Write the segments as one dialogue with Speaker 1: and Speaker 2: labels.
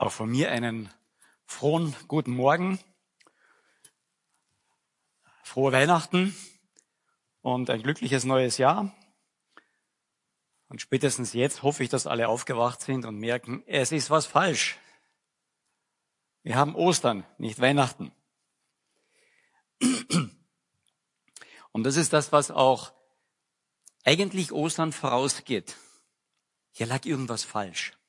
Speaker 1: Auch von mir einen frohen guten Morgen, frohe Weihnachten und ein glückliches neues Jahr. Und spätestens jetzt hoffe ich, dass alle aufgewacht sind und merken, es ist was falsch. Wir haben Ostern, nicht Weihnachten. Und das ist das, was auch eigentlich Ostern vorausgeht. Hier lag irgendwas falsch.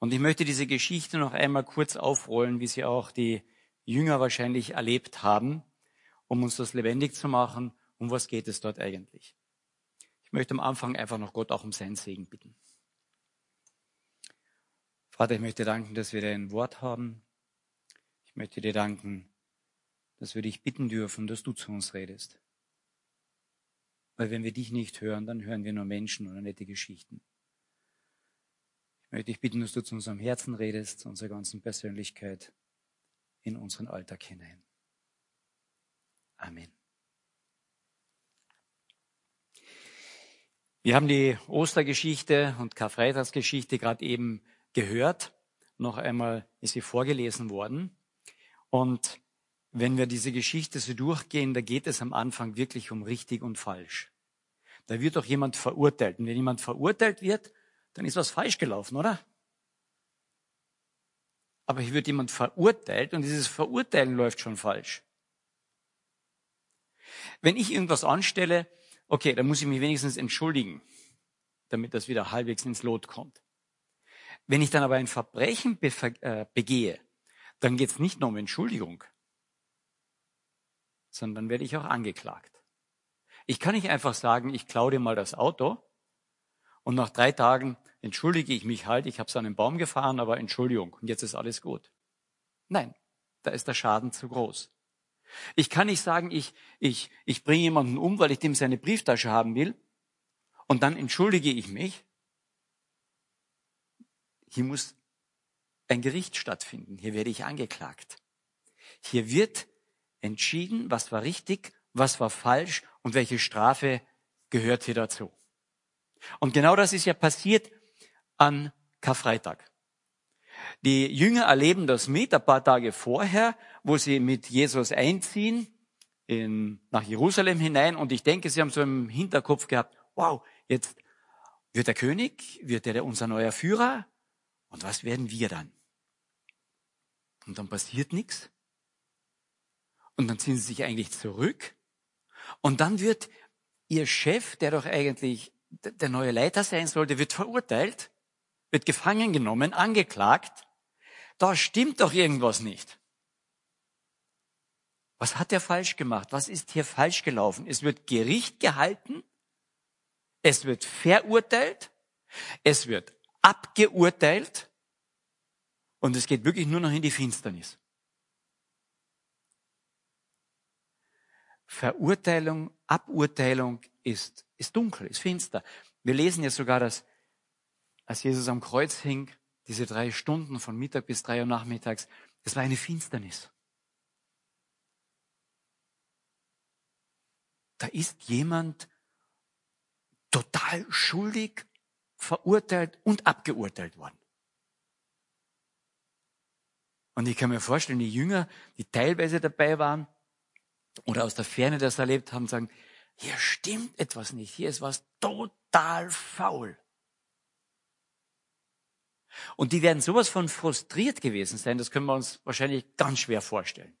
Speaker 1: Und ich möchte diese Geschichte noch einmal kurz aufrollen, wie sie auch die Jünger wahrscheinlich erlebt haben, um uns das lebendig zu machen. Um was geht es dort eigentlich? Ich möchte am Anfang einfach noch Gott auch um seinen Segen bitten. Vater, ich möchte danken, dass wir dein Wort haben. Ich möchte dir danken, dass wir dich bitten dürfen, dass du zu uns redest. Weil wenn wir dich nicht hören, dann hören wir nur Menschen oder nette Geschichten möchte ich bitten, dass du zu unserem Herzen redest, zu unserer ganzen Persönlichkeit, in unseren Alltag hinein. Amen. Wir haben die Ostergeschichte und Karfreitagsgeschichte gerade eben gehört. Noch einmal ist sie vorgelesen worden. Und wenn wir diese Geschichte so durchgehen, da geht es am Anfang wirklich um richtig und falsch. Da wird doch jemand verurteilt. Und wenn jemand verurteilt wird, dann ist was falsch gelaufen, oder? Aber hier wird jemand verurteilt und dieses Verurteilen läuft schon falsch. Wenn ich irgendwas anstelle, okay, dann muss ich mich wenigstens entschuldigen, damit das wieder halbwegs ins Lot kommt. Wenn ich dann aber ein Verbrechen äh, begehe, dann geht es nicht nur um Entschuldigung, sondern werde ich auch angeklagt. Ich kann nicht einfach sagen, ich klaue dir mal das Auto und nach drei Tagen entschuldige ich mich halt, ich habe es an einen Baum gefahren, aber Entschuldigung, und jetzt ist alles gut. Nein, da ist der Schaden zu groß. Ich kann nicht sagen, ich, ich, ich bringe jemanden um, weil ich dem seine Brieftasche haben will, und dann entschuldige ich mich. Hier muss ein Gericht stattfinden. Hier werde ich angeklagt. Hier wird entschieden, was war richtig, was war falsch und welche Strafe gehört hier dazu. Und genau das ist ja passiert an Karfreitag. Die Jünger erleben das mit ein paar Tage vorher, wo sie mit Jesus einziehen in, nach Jerusalem hinein. Und ich denke, sie haben so im Hinterkopf gehabt, wow, jetzt wird der König, wird er unser neuer Führer? Und was werden wir dann? Und dann passiert nichts. Und dann ziehen sie sich eigentlich zurück. Und dann wird ihr Chef, der doch eigentlich der neue Leiter sein sollte, wird verurteilt, wird gefangen genommen, angeklagt. Da stimmt doch irgendwas nicht. Was hat er falsch gemacht? Was ist hier falsch gelaufen? Es wird Gericht gehalten, es wird verurteilt, es wird abgeurteilt und es geht wirklich nur noch in die Finsternis. Verurteilung, Aburteilung ist ist dunkel, ist finster. Wir lesen jetzt sogar, dass als Jesus am Kreuz hing, diese drei Stunden von Mittag bis drei Uhr nachmittags, es war eine Finsternis. Da ist jemand total schuldig, verurteilt und abgeurteilt worden. Und ich kann mir vorstellen, die Jünger, die teilweise dabei waren oder aus der Ferne das erlebt haben, sagen, hier stimmt etwas nicht, hier ist was total faul. Und die werden sowas von frustriert gewesen sein, das können wir uns wahrscheinlich ganz schwer vorstellen.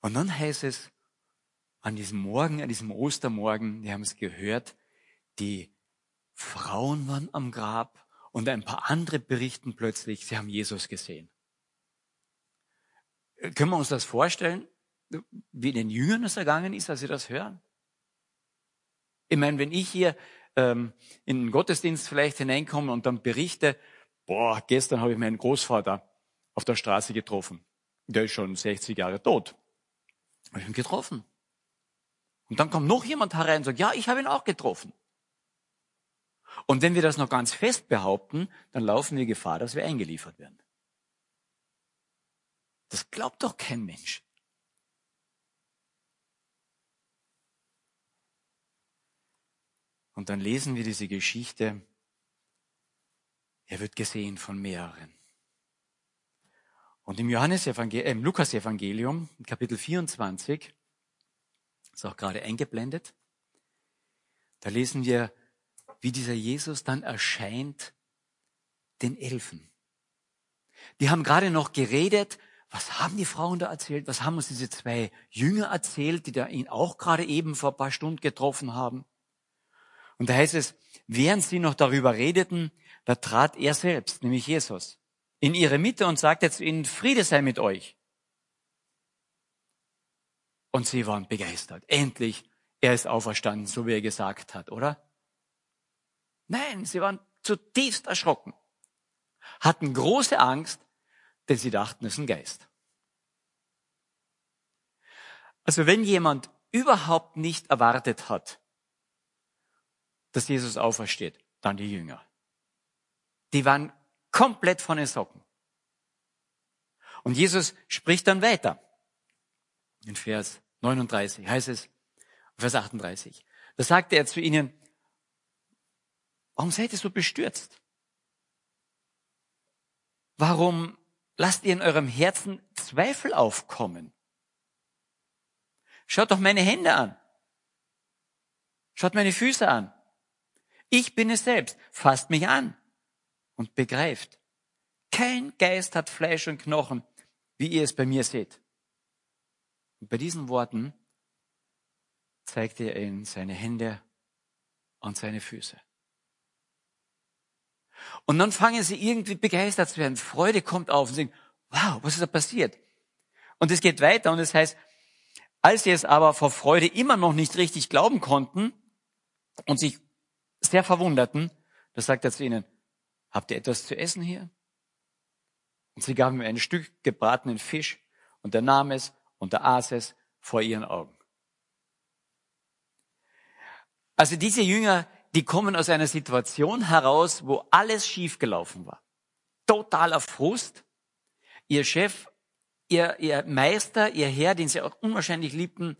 Speaker 1: Und dann heißt es, an diesem Morgen, an diesem Ostermorgen, wir haben es gehört, die Frauen waren am Grab und ein paar andere berichten plötzlich, sie haben Jesus gesehen. Können wir uns das vorstellen, wie den Jüngern es ergangen ist, als sie das hören? Ich meine, wenn ich hier ähm, in den Gottesdienst vielleicht hineinkomme und dann berichte, boah, gestern habe ich meinen Großvater auf der Straße getroffen. Der ist schon 60 Jahre tot. Habe ich ihn getroffen. Und dann kommt noch jemand herein und sagt, ja, ich habe ihn auch getroffen. Und wenn wir das noch ganz fest behaupten, dann laufen wir Gefahr, dass wir eingeliefert werden. Das glaubt doch kein Mensch. Und dann lesen wir diese Geschichte Er wird gesehen von mehreren. Und im Johannes äh, im Lukas Evangelium, Kapitel 24, ist auch gerade eingeblendet, da lesen wir, wie dieser Jesus dann erscheint den Elfen. Die haben gerade noch geredet, was haben die Frauen da erzählt? Was haben uns diese zwei Jünger erzählt, die da ihn auch gerade eben vor ein paar Stunden getroffen haben? Und da heißt es, während sie noch darüber redeten, da trat er selbst, nämlich Jesus, in ihre Mitte und sagte zu ihnen, Friede sei mit euch. Und sie waren begeistert. Endlich, er ist auferstanden, so wie er gesagt hat, oder? Nein, sie waren zutiefst erschrocken, hatten große Angst, denn sie dachten, es ist ein Geist. Also wenn jemand überhaupt nicht erwartet hat, dass Jesus aufersteht, dann die Jünger. Die waren komplett von den Socken. Und Jesus spricht dann weiter. In Vers 39 heißt es, Vers 38. Da sagte er zu ihnen, warum seid ihr so bestürzt? Warum lasst ihr in eurem Herzen Zweifel aufkommen? Schaut doch meine Hände an. Schaut meine Füße an. Ich bin es selbst. Fasst mich an und begreift. Kein Geist hat Fleisch und Knochen, wie ihr es bei mir seht. Und bei diesen Worten zeigte er ihnen seine Hände und seine Füße. Und dann fangen sie irgendwie begeistert zu werden. Freude kommt auf und sagen, wow, was ist da passiert? Und es geht weiter und es heißt, als sie es aber vor Freude immer noch nicht richtig glauben konnten und sich sehr verwunderten, da sagt er zu ihnen, habt ihr etwas zu essen hier? Und sie gaben ihm ein Stück gebratenen Fisch und er nahm es und er aß es vor ihren Augen. Also diese Jünger, die kommen aus einer Situation heraus, wo alles schiefgelaufen war. Totaler Frust. Ihr Chef, ihr, ihr Meister, ihr Herr, den sie auch unwahrscheinlich liebten,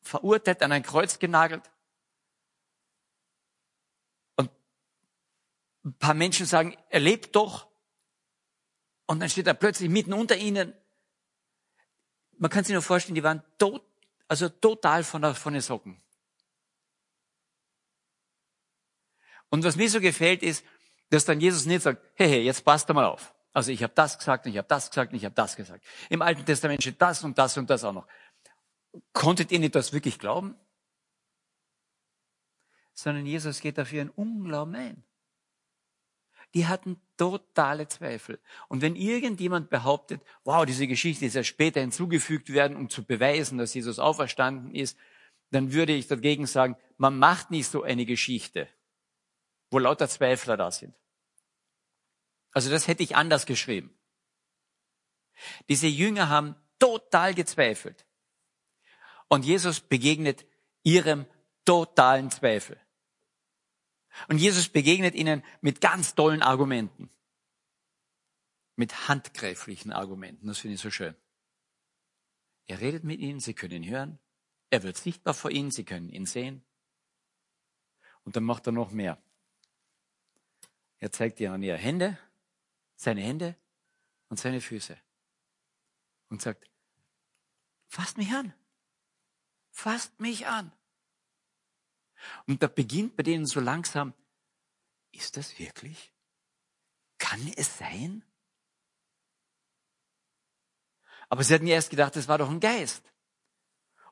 Speaker 1: verurteilt, an ein Kreuz genagelt. Ein paar Menschen sagen, er lebt doch. Und dann steht er plötzlich mitten unter ihnen. Man kann sich nur vorstellen, die waren tot, also total von, der, von den Socken. Und was mir so gefällt, ist, dass dann Jesus nicht sagt, hey, hey, jetzt passt mal auf. Also ich habe das gesagt und ich habe das gesagt und ich habe das gesagt. Im Alten Testament steht das und das und das auch noch. Konntet ihr nicht das wirklich glauben? Sondern Jesus geht dafür ein Unglauben ein. Die hatten totale Zweifel. Und wenn irgendjemand behauptet, wow, diese Geschichte ist ja später hinzugefügt werden, um zu beweisen, dass Jesus auferstanden ist, dann würde ich dagegen sagen, man macht nicht so eine Geschichte wo lauter Zweifler da sind. Also das hätte ich anders geschrieben. Diese Jünger haben total gezweifelt. Und Jesus begegnet ihrem totalen Zweifel. Und Jesus begegnet ihnen mit ganz tollen Argumenten. Mit handgreiflichen Argumenten. Das finde ich so schön. Er redet mit ihnen, sie können ihn hören. Er wird sichtbar vor ihnen, sie können ihn sehen. Und dann macht er noch mehr. Er zeigt ihr an ihre Hände, seine Hände und seine Füße. Und sagt, fasst mich an. Fasst mich an. Und da beginnt bei denen so langsam, ist das wirklich? Kann es sein? Aber sie hatten ja erst gedacht, das war doch ein Geist.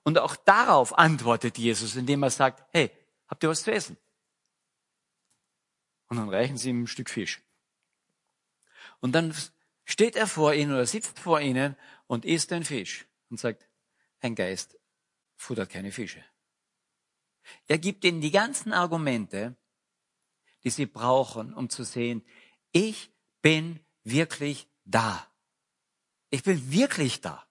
Speaker 1: Und auch darauf antwortet Jesus, indem er sagt, hey, habt ihr was zu essen? Und dann reichen sie ihm ein Stück Fisch. Und dann steht er vor ihnen oder sitzt vor ihnen und isst den Fisch und sagt, ein Geist futtert keine Fische. Er gibt ihnen die ganzen Argumente, die sie brauchen, um zu sehen, ich bin wirklich da. Ich bin wirklich da.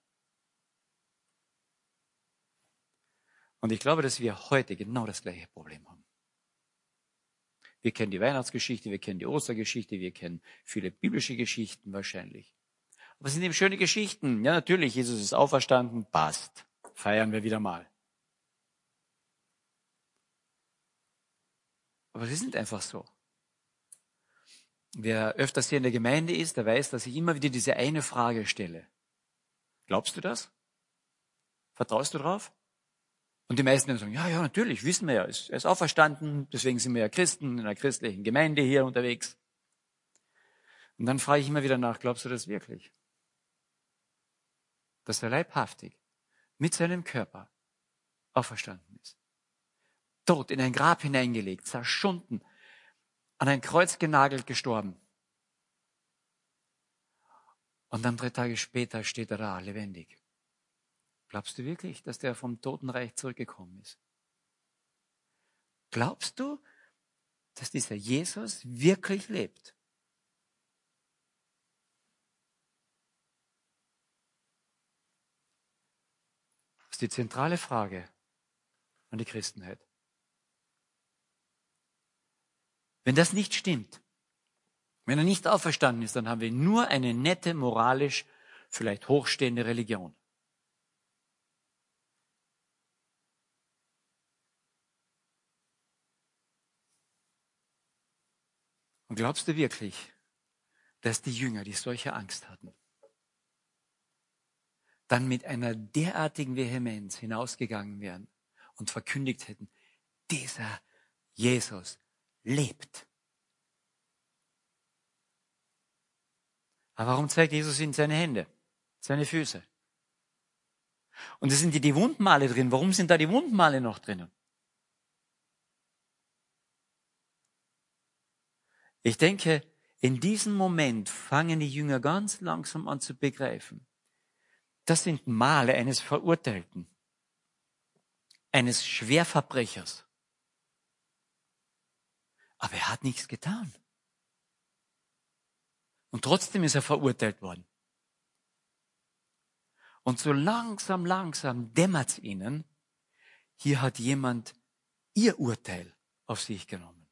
Speaker 1: Und ich glaube, dass wir heute genau das gleiche Problem haben. Wir kennen die Weihnachtsgeschichte, wir kennen die Ostergeschichte, wir kennen viele biblische Geschichten wahrscheinlich. Aber es sind eben schöne Geschichten. Ja, natürlich, Jesus ist auferstanden, passt. Feiern wir wieder mal. Aber sie sind einfach so. Wer öfters hier in der Gemeinde ist, der weiß, dass ich immer wieder diese eine Frage stelle. Glaubst du das? Vertraust du drauf? Und die meisten sagen, ja, ja, natürlich, wissen wir ja, er ist auferstanden, deswegen sind wir ja Christen in einer christlichen Gemeinde hier unterwegs. Und dann frage ich immer wieder nach, glaubst du das wirklich? Dass er leibhaftig mit seinem Körper auferstanden ist. Tot in ein Grab hineingelegt, zerschunden, an ein Kreuz genagelt gestorben. Und dann drei Tage später steht er da, lebendig. Glaubst du wirklich, dass der vom Totenreich zurückgekommen ist? Glaubst du, dass dieser Jesus wirklich lebt? Das ist die zentrale Frage an die Christenheit. Wenn das nicht stimmt, wenn er nicht auferstanden ist, dann haben wir nur eine nette, moralisch vielleicht hochstehende Religion. Und glaubst du wirklich, dass die Jünger, die solche Angst hatten, dann mit einer derartigen Vehemenz hinausgegangen wären und verkündigt hätten, dieser Jesus lebt. Aber warum zeigt Jesus ihnen seine Hände, seine Füße? Und es sind die, die Wundmale drin. Warum sind da die Wundmale noch drinnen? Ich denke, in diesem Moment fangen die Jünger ganz langsam an zu begreifen. Das sind Male eines Verurteilten, eines Schwerverbrechers. Aber er hat nichts getan. Und trotzdem ist er verurteilt worden. Und so langsam, langsam dämmert es ihnen, hier hat jemand ihr Urteil auf sich genommen.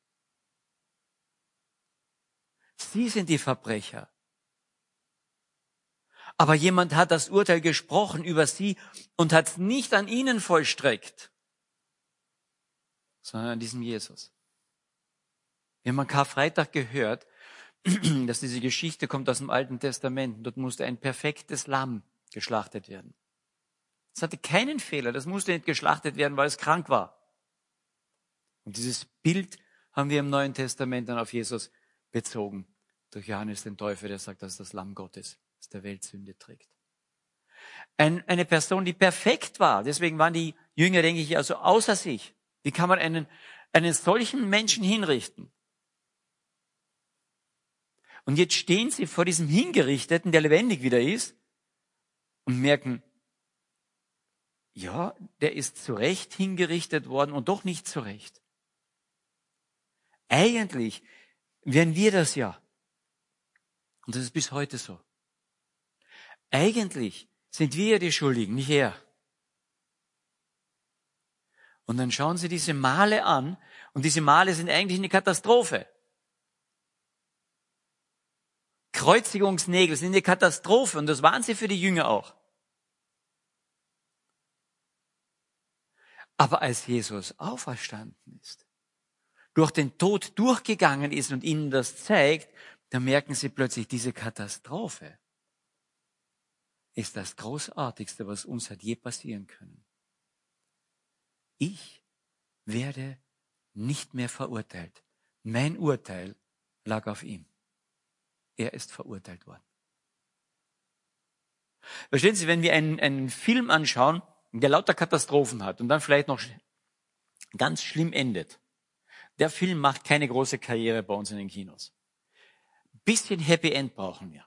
Speaker 1: Sie sind die Verbrecher. Aber jemand hat das Urteil gesprochen über sie und hat es nicht an ihnen vollstreckt, sondern an diesem Jesus. Wir haben am Karfreitag gehört, dass diese Geschichte kommt aus dem Alten Testament. Dort musste ein perfektes Lamm geschlachtet werden. Es hatte keinen Fehler. Das musste nicht geschlachtet werden, weil es krank war. Und dieses Bild haben wir im Neuen Testament dann auf Jesus bezogen. Durch Johannes den Teufel, der sagt, das ist das Lamm Gottes, das der Welt Sünde trägt. Ein, eine Person, die perfekt war. Deswegen waren die Jünger, denke ich, also außer sich. Wie kann man einen, einen solchen Menschen hinrichten? Und jetzt stehen sie vor diesem Hingerichteten, der lebendig wieder ist, und merken, ja, der ist zu Recht hingerichtet worden und doch nicht zu Recht. Eigentlich wären wir das ja. Und das ist bis heute so. Eigentlich sind wir ja die Schuldigen, nicht er. Und dann schauen Sie diese Male an und diese Male sind eigentlich eine Katastrophe. Kreuzigungsnägel sind eine Katastrophe und das waren sie für die Jünger auch. Aber als Jesus auferstanden ist, durch den Tod durchgegangen ist und ihnen das zeigt, dann merken sie plötzlich, diese Katastrophe ist das Großartigste, was uns hat je passieren können. Ich werde nicht mehr verurteilt. Mein Urteil lag auf ihm. Er ist verurteilt worden. Verstehen Sie, wenn wir einen, einen Film anschauen, der lauter Katastrophen hat und dann vielleicht noch ganz schlimm endet, der Film macht keine große Karriere bei uns in den Kinos. Bisschen Happy End brauchen wir.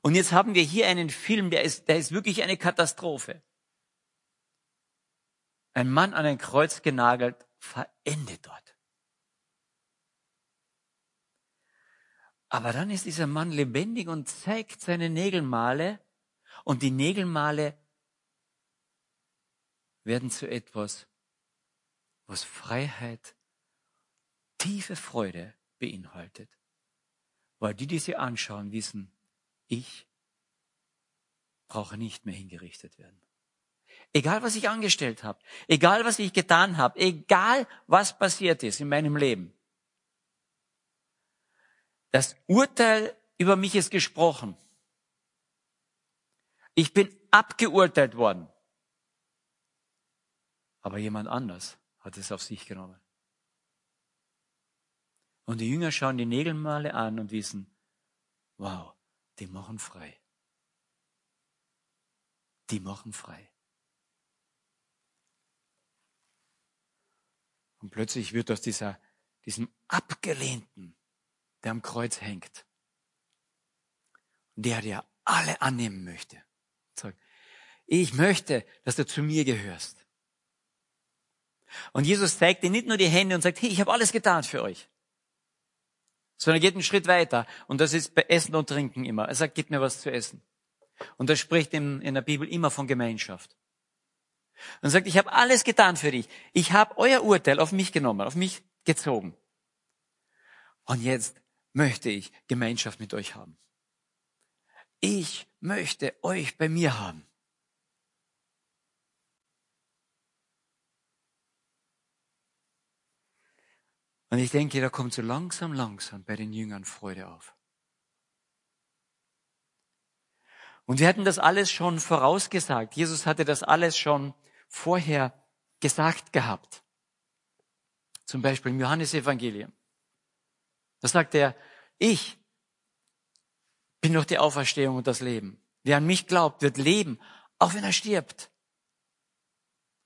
Speaker 1: Und jetzt haben wir hier einen Film, der ist, der ist wirklich eine Katastrophe. Ein Mann an ein Kreuz genagelt, verendet dort. Aber dann ist dieser Mann lebendig und zeigt seine Nägelmale und die Nägelmale werden zu etwas, was Freiheit, tiefe Freude beinhaltet. Weil die, die sie anschauen, wissen, ich brauche nicht mehr hingerichtet werden. Egal, was ich angestellt habe, egal, was ich getan habe, egal, was passiert ist in meinem Leben, Das Urteil über mich ist gesprochen. Ich bin abgeurteilt worden. Aber jemand anders hat es auf sich genommen. Und die Jünger schauen die Nägelmale an und wissen, wow, die machen frei. Die machen frei. Und plötzlich wird aus dieser, diesem Abgelehnten, der am Kreuz hängt, der, der alle annehmen möchte, sagt, ich möchte, dass du zu mir gehörst. Und Jesus zeigt dir nicht nur die Hände und sagt, hey, ich habe alles getan für euch. Sondern er geht einen Schritt weiter. Und das ist bei Essen und Trinken immer. Er sagt, gib mir was zu essen. Und er spricht in, in der Bibel immer von Gemeinschaft. Und sagt, ich habe alles getan für dich. Ich habe euer Urteil auf mich genommen, auf mich gezogen. Und jetzt möchte ich Gemeinschaft mit euch haben. Ich möchte euch bei mir haben. Und ich denke, da kommt so langsam, langsam bei den Jüngern Freude auf. Und wir hatten das alles schon vorausgesagt. Jesus hatte das alles schon vorher gesagt gehabt. Zum Beispiel im Johannesevangelium. Da sagt er, ich bin doch die Auferstehung und das Leben. Wer an mich glaubt, wird leben, auch wenn er stirbt.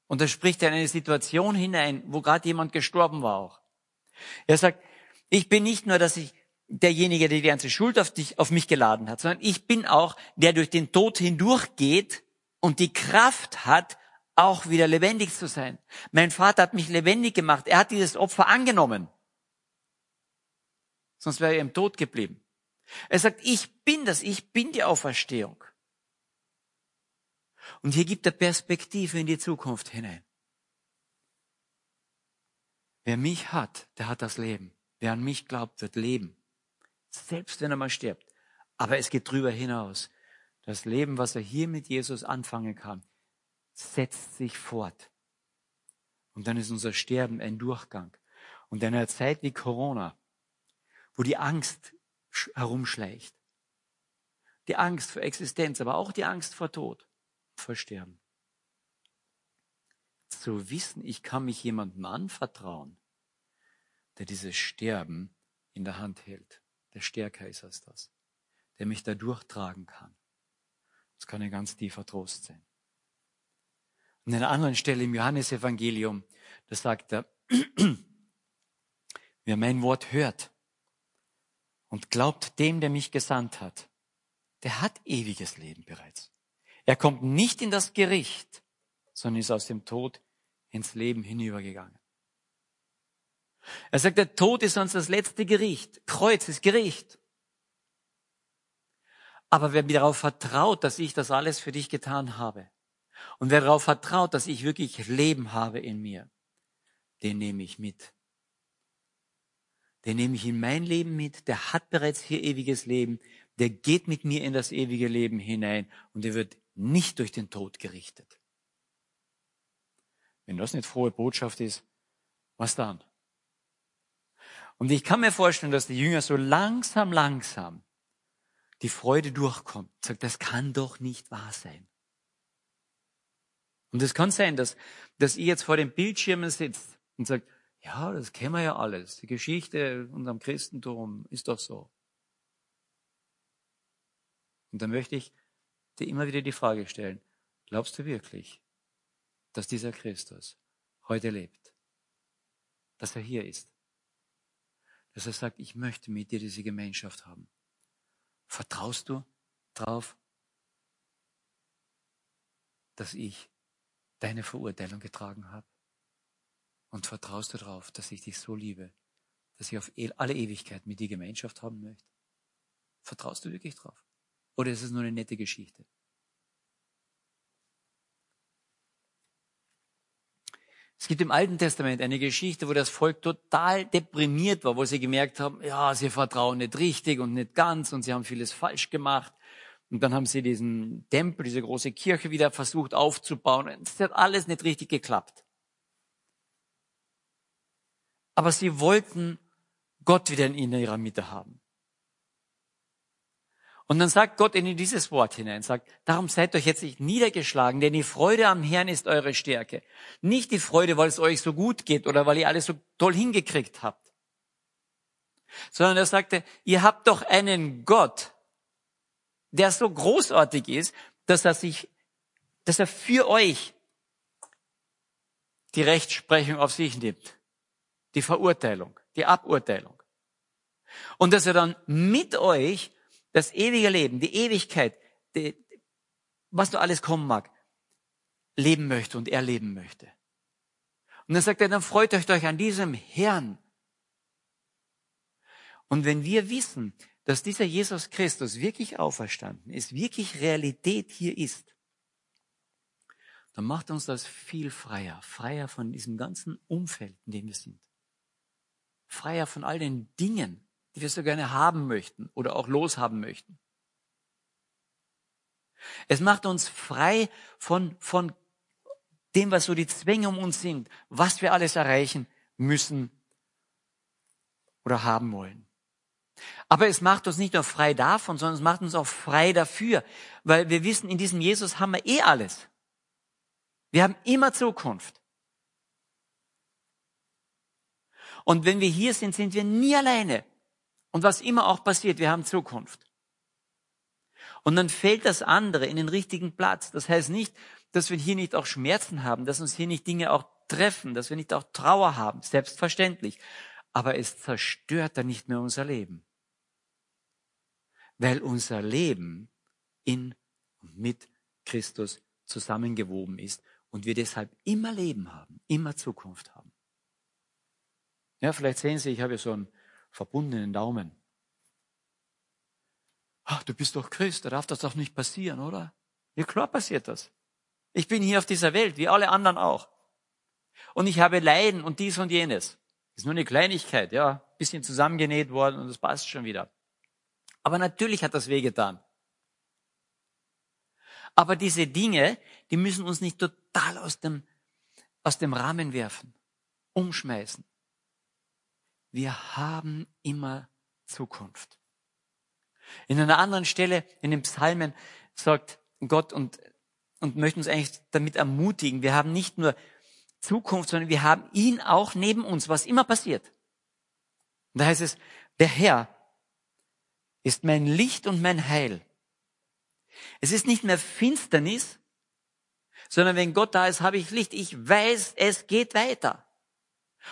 Speaker 1: Und da spricht er in eine Situation hinein, wo gerade jemand gestorben war auch. Er sagt, ich bin nicht nur, dass ich derjenige, der die ganze Schuld auf dich, auf mich geladen hat, sondern ich bin auch, der durch den Tod hindurchgeht und die Kraft hat, auch wieder lebendig zu sein. Mein Vater hat mich lebendig gemacht. Er hat dieses Opfer angenommen. Sonst wäre er im Tod geblieben. Er sagt, ich bin das, ich bin die Auferstehung. Und hier gibt er Perspektive in die Zukunft hinein. Wer mich hat, der hat das Leben. Wer an mich glaubt, wird leben. Selbst wenn er mal stirbt. Aber es geht drüber hinaus. Das Leben, was er hier mit Jesus anfangen kann, setzt sich fort. Und dann ist unser Sterben ein Durchgang. Und in einer Zeit wie Corona, wo die Angst herumschleicht, die Angst vor Existenz, aber auch die Angst vor Tod, vor Sterben, zu wissen, ich kann mich jemandem anvertrauen, der dieses Sterben in der Hand hält, der stärker ist als das, der mich da durchtragen kann. Das kann ein ganz tiefer Trost sein. An einer anderen Stelle im Johannesevangelium, da sagt er, wer mein Wort hört und glaubt dem, der mich gesandt hat, der hat ewiges Leben bereits. Er kommt nicht in das Gericht, sondern ist aus dem Tod ins Leben hinübergegangen. Er sagt, der Tod ist sonst das letzte Gericht. Kreuz ist Gericht. Aber wer mir darauf vertraut, dass ich das alles für dich getan habe, und wer darauf vertraut, dass ich wirklich Leben habe in mir, den nehme ich mit. Den nehme ich in mein Leben mit, der hat bereits hier ewiges Leben, der geht mit mir in das ewige Leben hinein und der wird nicht durch den Tod gerichtet. Wenn das nicht frohe Botschaft ist, was dann? Und ich kann mir vorstellen, dass die Jünger so langsam, langsam die Freude durchkommt. Sagt, das kann doch nicht wahr sein. Und es kann sein, dass, dass ihr jetzt vor den Bildschirmen sitzt und sagt, ja, das kennen wir ja alles. Die Geschichte unserem Christentum ist doch so. Und dann möchte ich dir immer wieder die Frage stellen, glaubst du wirklich, dass dieser Christus heute lebt, dass er hier ist, dass er sagt, ich möchte mit dir diese Gemeinschaft haben. Vertraust du darauf, dass ich deine Verurteilung getragen habe? Und vertraust du darauf, dass ich dich so liebe, dass ich auf e-, alle Ewigkeit mit dir Gemeinschaft haben möchte? Vertraust du wirklich drauf? Oder ist es nur eine nette Geschichte? Es gibt im Alten Testament eine Geschichte, wo das Volk total deprimiert war, wo sie gemerkt haben, ja, sie vertrauen nicht richtig und nicht ganz und sie haben vieles falsch gemacht. Und dann haben sie diesen Tempel, diese große Kirche wieder versucht aufzubauen. Es hat alles nicht richtig geklappt. Aber sie wollten Gott wieder in ihrer Mitte haben. Und dann sagt Gott in dieses Wort hinein, sagt, darum seid euch jetzt nicht niedergeschlagen, denn die Freude am Herrn ist eure Stärke. Nicht die Freude, weil es euch so gut geht oder weil ihr alles so toll hingekriegt habt. Sondern er sagte, ihr habt doch einen Gott, der so großartig ist, dass er sich, dass er für euch die Rechtsprechung auf sich nimmt. Die Verurteilung, die Aburteilung. Und dass er dann mit euch das ewige Leben, die Ewigkeit, die, was du alles kommen mag, leben möchte und erleben möchte. Und dann sagt er, dann freut euch doch an diesem Herrn. Und wenn wir wissen, dass dieser Jesus Christus wirklich auferstanden ist, wirklich Realität hier ist, dann macht uns das viel freier, freier von diesem ganzen Umfeld, in dem wir sind. Freier von all den Dingen, die wir so gerne haben möchten oder auch loshaben möchten. Es macht uns frei von, von dem, was so die Zwänge um uns sind, was wir alles erreichen müssen oder haben wollen. Aber es macht uns nicht nur frei davon, sondern es macht uns auch frei dafür, weil wir wissen, in diesem Jesus haben wir eh alles. Wir haben immer Zukunft. Und wenn wir hier sind, sind wir nie alleine. Und was immer auch passiert, wir haben Zukunft. Und dann fällt das andere in den richtigen Platz. Das heißt nicht, dass wir hier nicht auch Schmerzen haben, dass uns hier nicht Dinge auch treffen, dass wir nicht auch Trauer haben, selbstverständlich. Aber es zerstört dann nicht mehr unser Leben. Weil unser Leben in und mit Christus zusammengewoben ist und wir deshalb immer Leben haben, immer Zukunft haben. Ja, vielleicht sehen Sie, ich habe so einen verbundenen Daumen. Ach, du bist doch Christ, da darf das doch nicht passieren, oder? Ja, klar passiert das. Ich bin hier auf dieser Welt, wie alle anderen auch. Und ich habe Leiden und dies und jenes. Ist nur eine Kleinigkeit, ja, bisschen zusammengenäht worden und das passt schon wieder. Aber natürlich hat das wehgetan. Aber diese Dinge, die müssen uns nicht total aus dem, aus dem Rahmen werfen, umschmeißen. Wir haben immer Zukunft. In einer anderen Stelle in den Psalmen sagt Gott und, und möchte uns eigentlich damit ermutigen, wir haben nicht nur Zukunft, sondern wir haben ihn auch neben uns, was immer passiert. Und da heißt es, der Herr ist mein Licht und mein Heil. Es ist nicht mehr Finsternis, sondern wenn Gott da ist, habe ich Licht. Ich weiß, es geht weiter.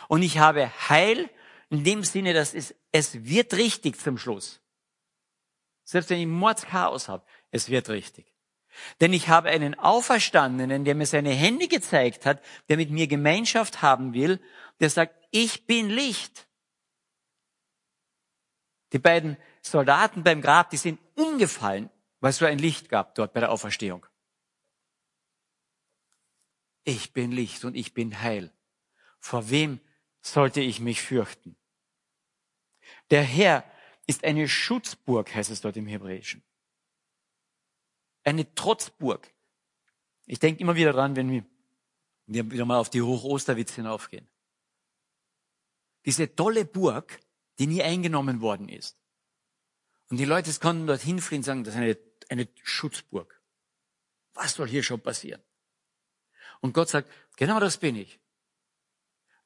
Speaker 1: Und ich habe Heil in dem Sinne, dass es, es wird richtig zum Schluss. Selbst wenn ich Mordschaos habe, es wird richtig. Denn ich habe einen Auferstandenen, der mir seine Hände gezeigt hat, der mit mir Gemeinschaft haben will, der sagt, ich bin Licht. Die beiden Soldaten beim Grab, die sind umgefallen weil es so ein Licht gab dort bei der Auferstehung. Ich bin Licht und ich bin Heil. Vor wem sollte ich mich fürchten? Der Herr ist eine Schutzburg, heißt es dort im Hebräischen. Eine Trotzburg. Ich denke immer wieder dran, wenn wir, wieder mal auf die Hochosterwitz hinaufgehen. Diese tolle Burg, die nie eingenommen worden ist. Und die Leute konnten dorthin fliehen und sagen, das ist eine eine Schutzburg. Was soll hier schon passieren? Und Gott sagt, genau das bin ich.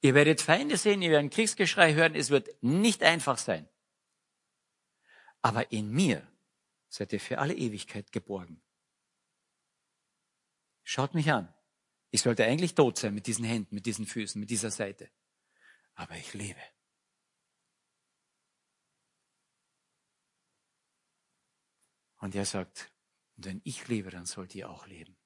Speaker 1: Ihr werdet Feinde sehen, ihr werdet Kriegsgeschrei hören, es wird nicht einfach sein. Aber in mir seid ihr für alle Ewigkeit geborgen. Schaut mich an. Ich sollte eigentlich tot sein mit diesen Händen, mit diesen Füßen, mit dieser Seite. Aber ich lebe. Und er sagt, wenn ich lebe, dann sollt ihr auch leben.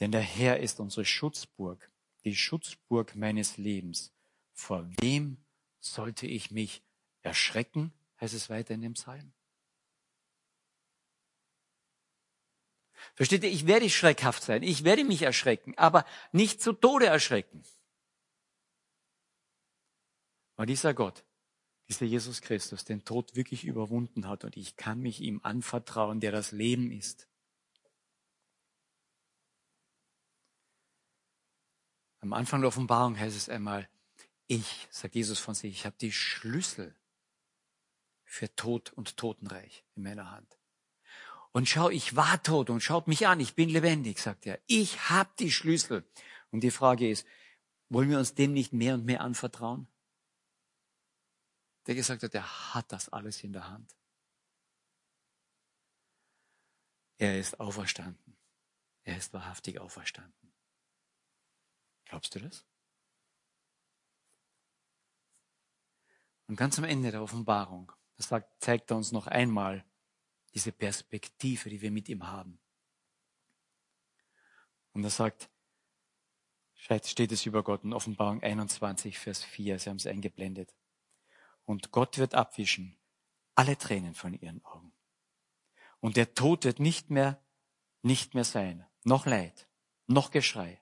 Speaker 1: Denn der Herr ist unsere Schutzburg, die Schutzburg meines Lebens. Vor wem sollte ich mich erschrecken, heißt es weiter in dem Psalm. Versteht ihr, ich werde schreckhaft sein, ich werde mich erschrecken, aber nicht zu Tode erschrecken. Weil dieser Gott dieser Jesus Christus den Tod wirklich überwunden hat und ich kann mich ihm anvertrauen, der das Leben ist. Am Anfang der Offenbarung heißt es einmal, ich, sagt Jesus von sich, ich habe die Schlüssel für Tod und Totenreich in meiner Hand. Und schau, ich war tot und schaut mich an, ich bin lebendig, sagt er. Ich hab die Schlüssel. Und die Frage ist, wollen wir uns dem nicht mehr und mehr anvertrauen? Der gesagt hat, er hat das alles in der Hand. Er ist auferstanden. Er ist wahrhaftig auferstanden. Glaubst du das? Und ganz am Ende der Offenbarung, das zeigt er uns noch einmal diese Perspektive, die wir mit ihm haben. Und er sagt, steht es über Gott in Offenbarung 21, Vers 4, Sie haben es eingeblendet. Und Gott wird abwischen alle Tränen von ihren Augen. Und der Tod wird nicht mehr, nicht mehr sein. Noch Leid, noch Geschrei,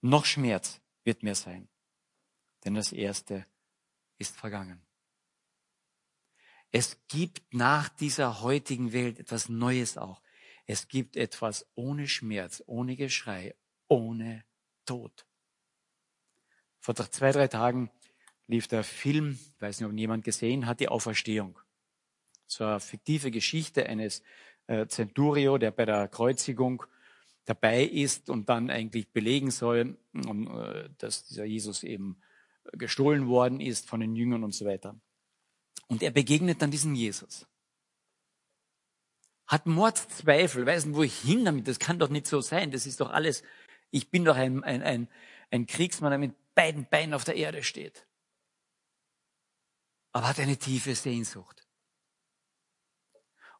Speaker 1: noch Schmerz wird mehr sein. Denn das Erste ist vergangen. Es gibt nach dieser heutigen Welt etwas Neues auch. Es gibt etwas ohne Schmerz, ohne Geschrei, ohne Tod. Vor zwei, drei Tagen lief der Film, ich weiß nicht, ob jemand gesehen hat, die Auferstehung. So eine fiktive Geschichte eines äh, Centurio, der bei der Kreuzigung dabei ist und dann eigentlich belegen soll, äh, dass dieser Jesus eben gestohlen worden ist von den Jüngern und so weiter. Und er begegnet dann diesem Jesus. Hat Mordzweifel, weiß nicht, wo ich hin damit, das kann doch nicht so sein, das ist doch alles, ich bin doch ein, ein, ein, ein Kriegsmann, der mit beiden Beinen auf der Erde steht. Aber hat eine tiefe Sehnsucht.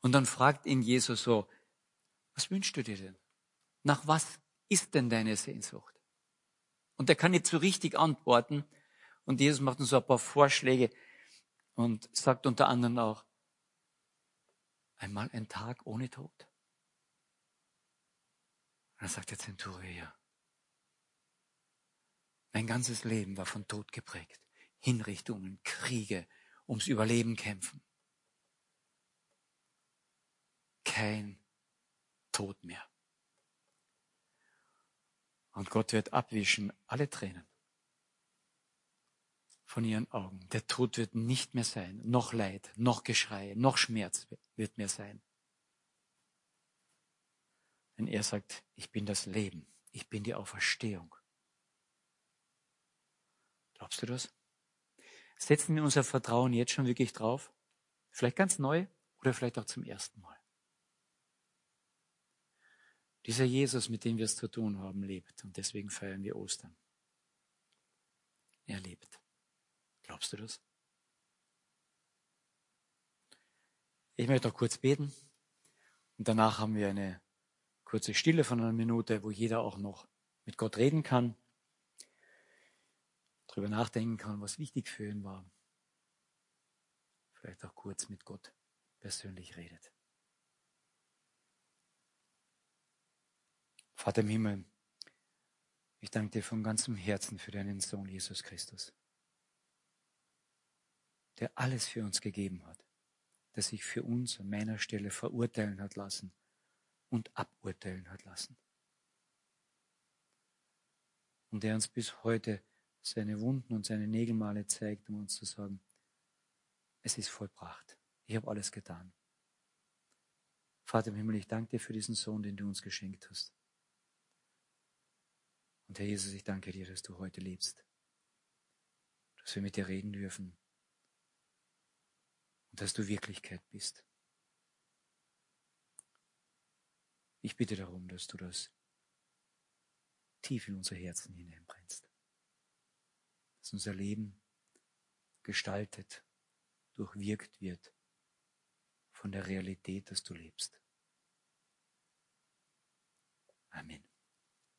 Speaker 1: Und dann fragt ihn Jesus so, was wünschst du dir denn? Nach was ist denn deine Sehnsucht? Und er kann nicht so richtig antworten. Und Jesus macht uns so ein paar Vorschläge und sagt unter anderem auch, einmal ein Tag ohne Tod. Und dann sagt der Zenturier, mein ganzes Leben war von Tod geprägt. Hinrichtungen, Kriege, ums Überleben kämpfen. Kein Tod mehr. Und Gott wird abwischen alle Tränen von ihren Augen. Der Tod wird nicht mehr sein, noch Leid, noch Geschrei, noch Schmerz wird mehr sein. Denn er sagt, ich bin das Leben, ich bin die Auferstehung. Glaubst du das? Setzen wir unser Vertrauen jetzt schon wirklich drauf? Vielleicht ganz neu oder vielleicht auch zum ersten Mal. Dieser Jesus, mit dem wir es zu tun haben, lebt und deswegen feiern wir Ostern. Er lebt. Glaubst du das? Ich möchte noch kurz beten und danach haben wir eine kurze Stille von einer Minute, wo jeder auch noch mit Gott reden kann, darüber nachdenken kann, was wichtig für ihn war. Vielleicht auch kurz mit Gott persönlich redet. Vater im Himmel, ich danke dir von ganzem Herzen für deinen Sohn Jesus Christus der alles für uns gegeben hat, der sich für uns an meiner Stelle verurteilen hat lassen und aburteilen hat lassen. Und der uns bis heute seine Wunden und seine Nägelmale zeigt, um uns zu sagen, es ist vollbracht. Ich habe alles getan. Vater im Himmel, ich danke dir für diesen Sohn, den du uns geschenkt hast. Und Herr Jesus, ich danke dir, dass du heute lebst, dass wir mit dir reden dürfen, und dass du Wirklichkeit bist. Ich bitte darum, dass du das tief in unser Herzen hineinbrennst. Dass unser Leben gestaltet, durchwirkt wird von der Realität, dass du lebst. Amen.